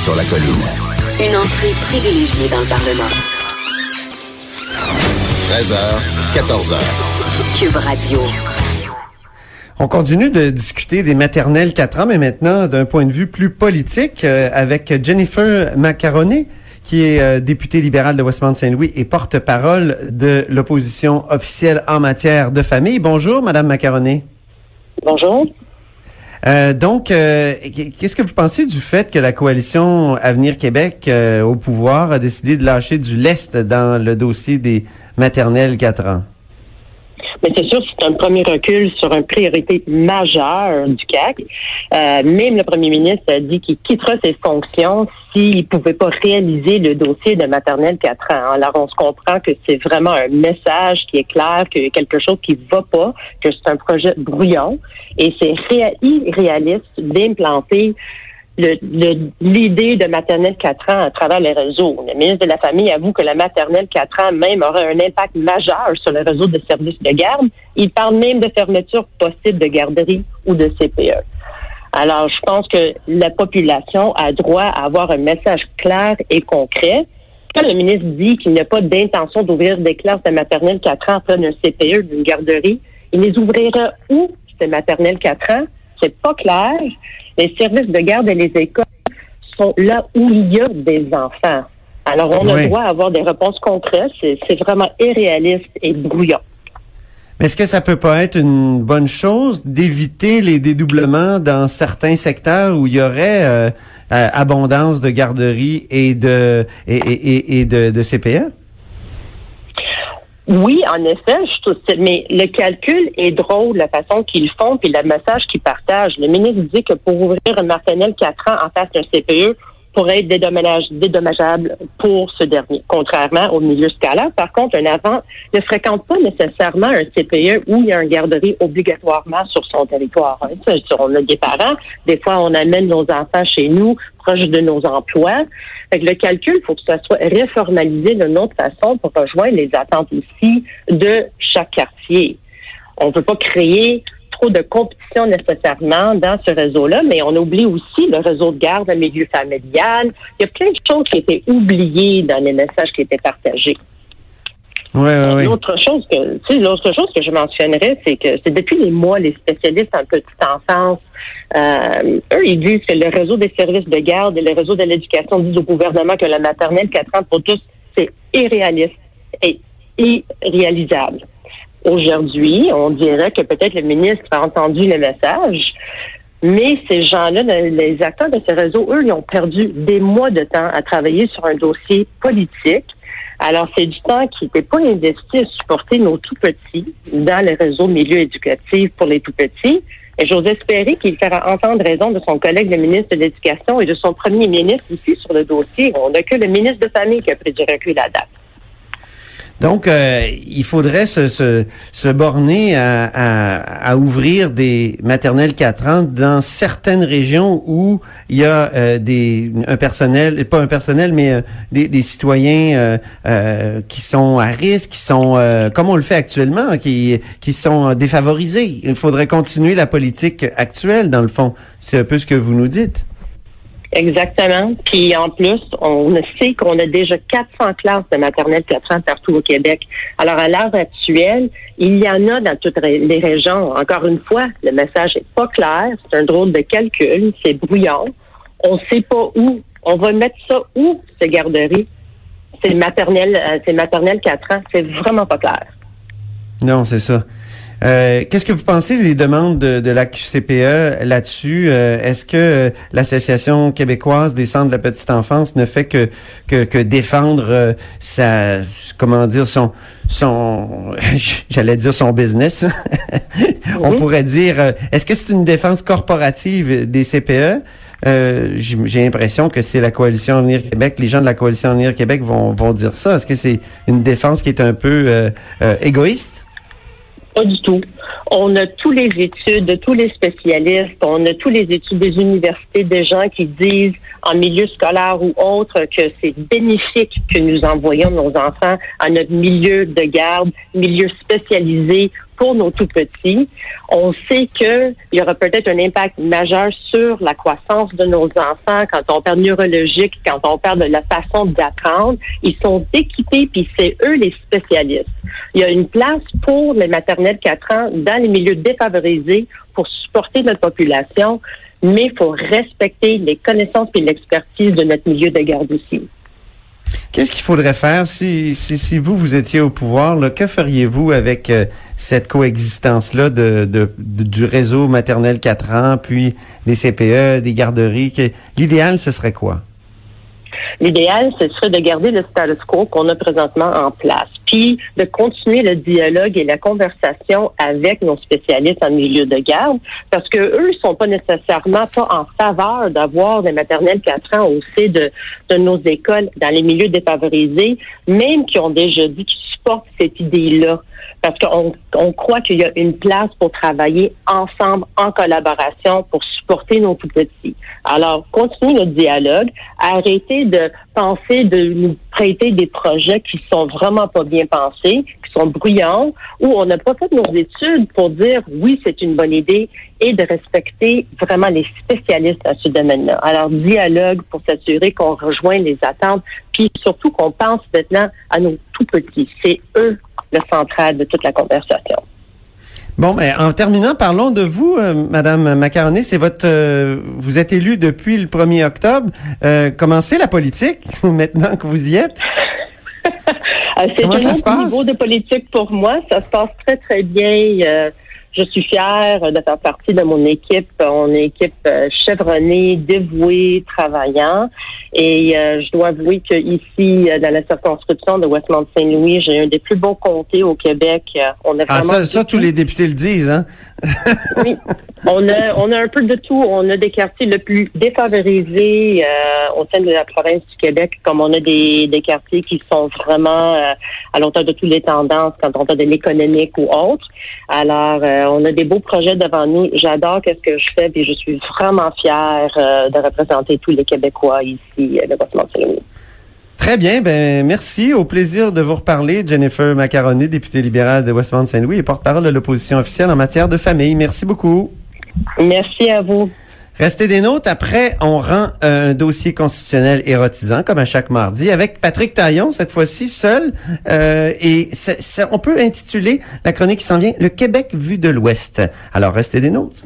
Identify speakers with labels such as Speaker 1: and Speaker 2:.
Speaker 1: sur la colline.
Speaker 2: Une entrée privilégiée dans le Parlement.
Speaker 1: 13h, 14h.
Speaker 2: Cube Radio.
Speaker 3: On continue de discuter des maternelles 4 ans, mais maintenant d'un point de vue plus politique euh, avec Jennifer Macaroni qui est euh, députée libérale de Westmount-Saint-Louis et porte-parole de l'opposition officielle en matière de famille. Bonjour, Madame Macaroni.
Speaker 4: Bonjour.
Speaker 3: Euh, donc, euh, qu'est-ce que vous pensez du fait que la coalition Avenir Québec euh, au pouvoir a décidé de lâcher du lest dans le dossier des maternelles 4 ans?
Speaker 4: Mais c'est sûr, c'est un premier recul sur une priorité majeure du CAC. Euh, même le premier ministre a dit qu'il quittera ses fonctions s'il ne pouvait pas réaliser le dossier de maternelle 4 ans. Alors, on se comprend que c'est vraiment un message qui est clair, a quelque chose qui va pas, que c'est un projet brouillon et c'est irréaliste d'implanter l'idée de maternelle 4 ans à travers les réseaux. Le ministre de la Famille avoue que la maternelle 4 ans même aurait un impact majeur sur le réseau de services de garde. Il parle même de fermeture possible de garderie ou de CPE. Alors, je pense que la population a droit à avoir un message clair et concret. Quand le ministre dit qu'il n'a pas d'intention d'ouvrir des classes de maternelle 4 ans après un CPE d'une garderie, il les ouvrira où, ces maternelles 4 ans? C'est pas clair les services de garde et les écoles sont là où il y a des enfants. Alors, on a droit à avoir des réponses concrètes. C'est vraiment irréaliste et brouillon.
Speaker 3: Mais est-ce que ça peut pas être une bonne chose d'éviter les dédoublements dans certains secteurs où il y aurait euh, euh, abondance de garderies et de et, et de, de CPE?
Speaker 4: Oui, en effet, je mais le calcul est drôle, la façon qu'ils font, puis le message qu'ils partagent. Le ministre dit que pour ouvrir un maternelle 4 ans en face d'un CPE pourrait être dédommageable pour ce dernier, contrairement au milieu scalaire. Par contre, un avant ne fréquente pas nécessairement un CPE où il y a un garderie obligatoirement sur son territoire. Hein. On a des parents, des fois on amène nos enfants chez nous, proches de nos emplois. Fait le calcul, il faut que ça soit réformalisé d'une autre façon pour rejoindre les attentes ici de chaque quartier. On ne peut pas créer trop de compétition nécessairement dans ce réseau-là, mais on oublie aussi le réseau de garde, le milieu familial. Il y a plein de choses qui étaient oubliées dans les messages qui étaient partagés.
Speaker 3: Ouais, ouais,
Speaker 4: L'autre chose que, tu sais, l'autre chose que je mentionnerais, c'est que c'est depuis les mois, les spécialistes en petite enfance, euh, eux, ils disent que le réseau des services de garde et le réseau de l'éducation disent au gouvernement que la maternelle 4 ans pour tous, c'est irréaliste et irréalisable. Aujourd'hui, on dirait que peut-être le ministre a entendu le message, mais ces gens-là, les acteurs de ces réseaux, eux, ils ont perdu des mois de temps à travailler sur un dossier politique alors, c'est du temps qui n'était pas investi à supporter nos tout-petits dans les réseaux milieu éducatifs pour les tout-petits. J'ose espérer qu'il fera entendre raison de son collègue, le ministre de l'Éducation, et de son premier ministre ici sur le dossier. On n'a que le ministre de Famille qui a pris du recul à date.
Speaker 3: Donc, euh, il faudrait se, se, se borner à, à, ouvrir des maternelles 4 ans dans certaines régions où il y a euh, des un personnel, pas un personnel, mais euh, des, des, citoyens qui sont à risque, qui sont, comme on le fait actuellement, qui, qui sont défavorisés. Il faudrait continuer la politique actuelle, dans le fond. C'est un peu ce que vous nous dites.
Speaker 4: Exactement. Puis en plus, on sait qu'on a déjà 400 classes de maternelle 400 partout au Québec. Alors à l'heure actuelle, il y en a dans toutes les régions. Encore une fois, le message est pas clair. C'est un drôle de calcul. C'est brouillon. On sait pas où. On va mettre ça où, ces garderies? C'est maternelle, euh, c'est maternelle 4 ans. C'est vraiment pas clair.
Speaker 3: Non, c'est ça. Euh, qu'est-ce que vous pensez des demandes de, la QCPE là-dessus? Euh, est-ce que euh, l'Association québécoise des centres de la petite enfance ne fait que que, défendre sa comment dire son son j'allais dire son business? On pourrait dire est-ce que c'est une défense corporative des CPE? j'ai l'impression que c'est la coalition Avenir Québec, les gens de la coalition Avenir Québec vont, vont dire ça. Est-ce que c'est une défense qui est un peu égoïste?
Speaker 4: Pas du tout. On a tous les études, tous les spécialistes, on a tous les études des universités, des gens qui disent en milieu scolaire ou autre que c'est bénéfique que nous envoyons nos enfants à notre milieu de garde, milieu spécialisé pour nos tout petits. On sait qu'il y aura peut-être un impact majeur sur la croissance de nos enfants quand on perd neurologique, quand on perd de la façon d'apprendre. Ils sont équipés, puis c'est eux les spécialistes. Il y a une place pour les maternelles 4 ans dans les milieux défavorisés pour supporter notre population, mais il faut respecter les connaissances et l'expertise de notre milieu de garde aussi.
Speaker 3: Qu'est-ce qu'il faudrait faire si, si, vous, vous étiez au pouvoir? Là, que feriez-vous avec euh, cette coexistence-là de, de, du réseau maternel 4 ans, puis des CPE, des garderies? L'idéal, ce serait quoi?
Speaker 4: L'idéal, ce serait de garder le status quo qu'on a présentement en place, de continuer le dialogue et la conversation avec nos spécialistes en milieu de garde, parce que eux sont pas nécessairement pas en faveur d'avoir des maternelles 4 ans au sein de, de nos écoles dans les milieux défavorisés, même qui ont déjà dit qu'ils supportent cette idée-là parce qu'on on croit qu'il y a une place pour travailler ensemble, en collaboration, pour supporter nos tout petits. Alors, continuez le dialogue, arrêtez de de nous prêter des projets qui sont vraiment pas bien pensés, qui sont bruyants, où on n'a pas fait nos études pour dire oui, c'est une bonne idée et de respecter vraiment les spécialistes à ce domaine-là. Alors, dialogue pour s'assurer qu'on rejoint les attentes, puis surtout qu'on pense maintenant à nos tout petits. C'est eux le central de toute la conversation.
Speaker 3: Bon, mais en terminant, parlons de vous, euh, Madame Macaroni. C'est votre, euh, vous êtes élue depuis le 1er octobre. Euh, commencez la politique maintenant que vous y êtes?
Speaker 4: Euh, c'est un autre niveau de politique pour moi. Ça se passe très très bien je suis fière de faire partie de mon équipe. On est une équipe euh, chevronnée, dévouée, travaillant. Et euh, je dois avouer que ici, euh, dans la circonscription de Westmount-Saint-Louis, j'ai un des plus beaux comtés au Québec.
Speaker 3: On a ah, ça, ça, tous les députés le disent, hein?
Speaker 4: oui. On a, on a un peu de tout. On a des quartiers le plus défavorisés au sein de la province du Québec, comme on a des, des quartiers qui sont vraiment à l'auteur de toutes les tendances quand on parle de l'économique ou autre. Alors, euh, on a des beaux projets devant nous. J'adore ce que je fais et je suis vraiment fière euh, de représenter tous les Québécois ici euh, de.
Speaker 3: Très bien, ben merci. Au plaisir de vous reparler, Jennifer Macaroni, députée libérale de Westmount-Saint-Louis et porte-parole de l'opposition officielle en matière de famille. Merci beaucoup.
Speaker 4: Merci à vous.
Speaker 3: Restez des notes. Après, on rend un dossier constitutionnel érotisant, comme à chaque mardi, avec Patrick Taillon, cette fois-ci seul. Euh, et on peut intituler la chronique qui s'en vient « Le Québec vu de l'Ouest ». Alors, restez des notes.